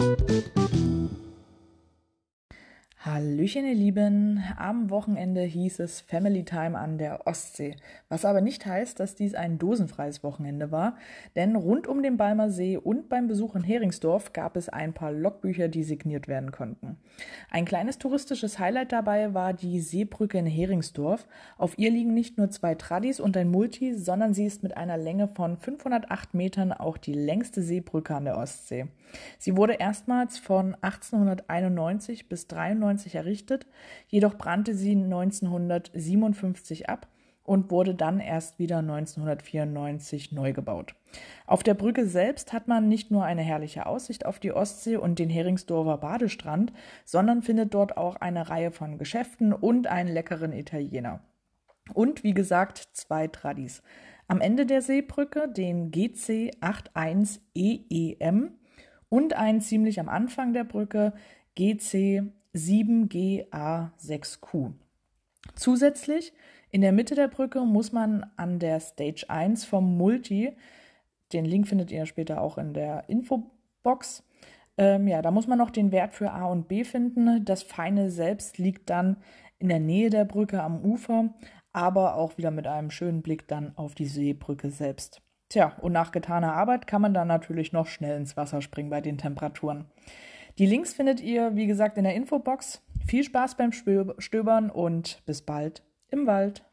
thank you Hallöchen, ihr Lieben. Am Wochenende hieß es Family Time an der Ostsee. Was aber nicht heißt, dass dies ein dosenfreies Wochenende war, denn rund um den Balmer See und beim Besuch in Heringsdorf gab es ein paar Logbücher, die signiert werden konnten. Ein kleines touristisches Highlight dabei war die Seebrücke in Heringsdorf. Auf ihr liegen nicht nur zwei Tradis und ein Multi, sondern sie ist mit einer Länge von 508 Metern auch die längste Seebrücke an der Ostsee. Sie wurde erstmals von 1891 bis 93 1990 errichtet, jedoch brannte sie 1957 ab und wurde dann erst wieder 1994 neu gebaut. Auf der Brücke selbst hat man nicht nur eine herrliche Aussicht auf die Ostsee und den Heringsdorfer Badestrand, sondern findet dort auch eine Reihe von Geschäften und einen leckeren Italiener. Und wie gesagt, zwei Tradis. Am Ende der Seebrücke den GC 81EEM e und einen ziemlich am Anfang der Brücke GC 7GA6Q. Zusätzlich in der Mitte der Brücke muss man an der Stage 1 vom Multi, den Link findet ihr später auch in der Infobox, ähm, ja, da muss man noch den Wert für A und B finden. Das Feine selbst liegt dann in der Nähe der Brücke am Ufer, aber auch wieder mit einem schönen Blick dann auf die Seebrücke selbst. Tja, und nach getaner Arbeit kann man dann natürlich noch schnell ins Wasser springen bei den Temperaturen. Die Links findet ihr, wie gesagt, in der Infobox. Viel Spaß beim Stöbern und bis bald im Wald.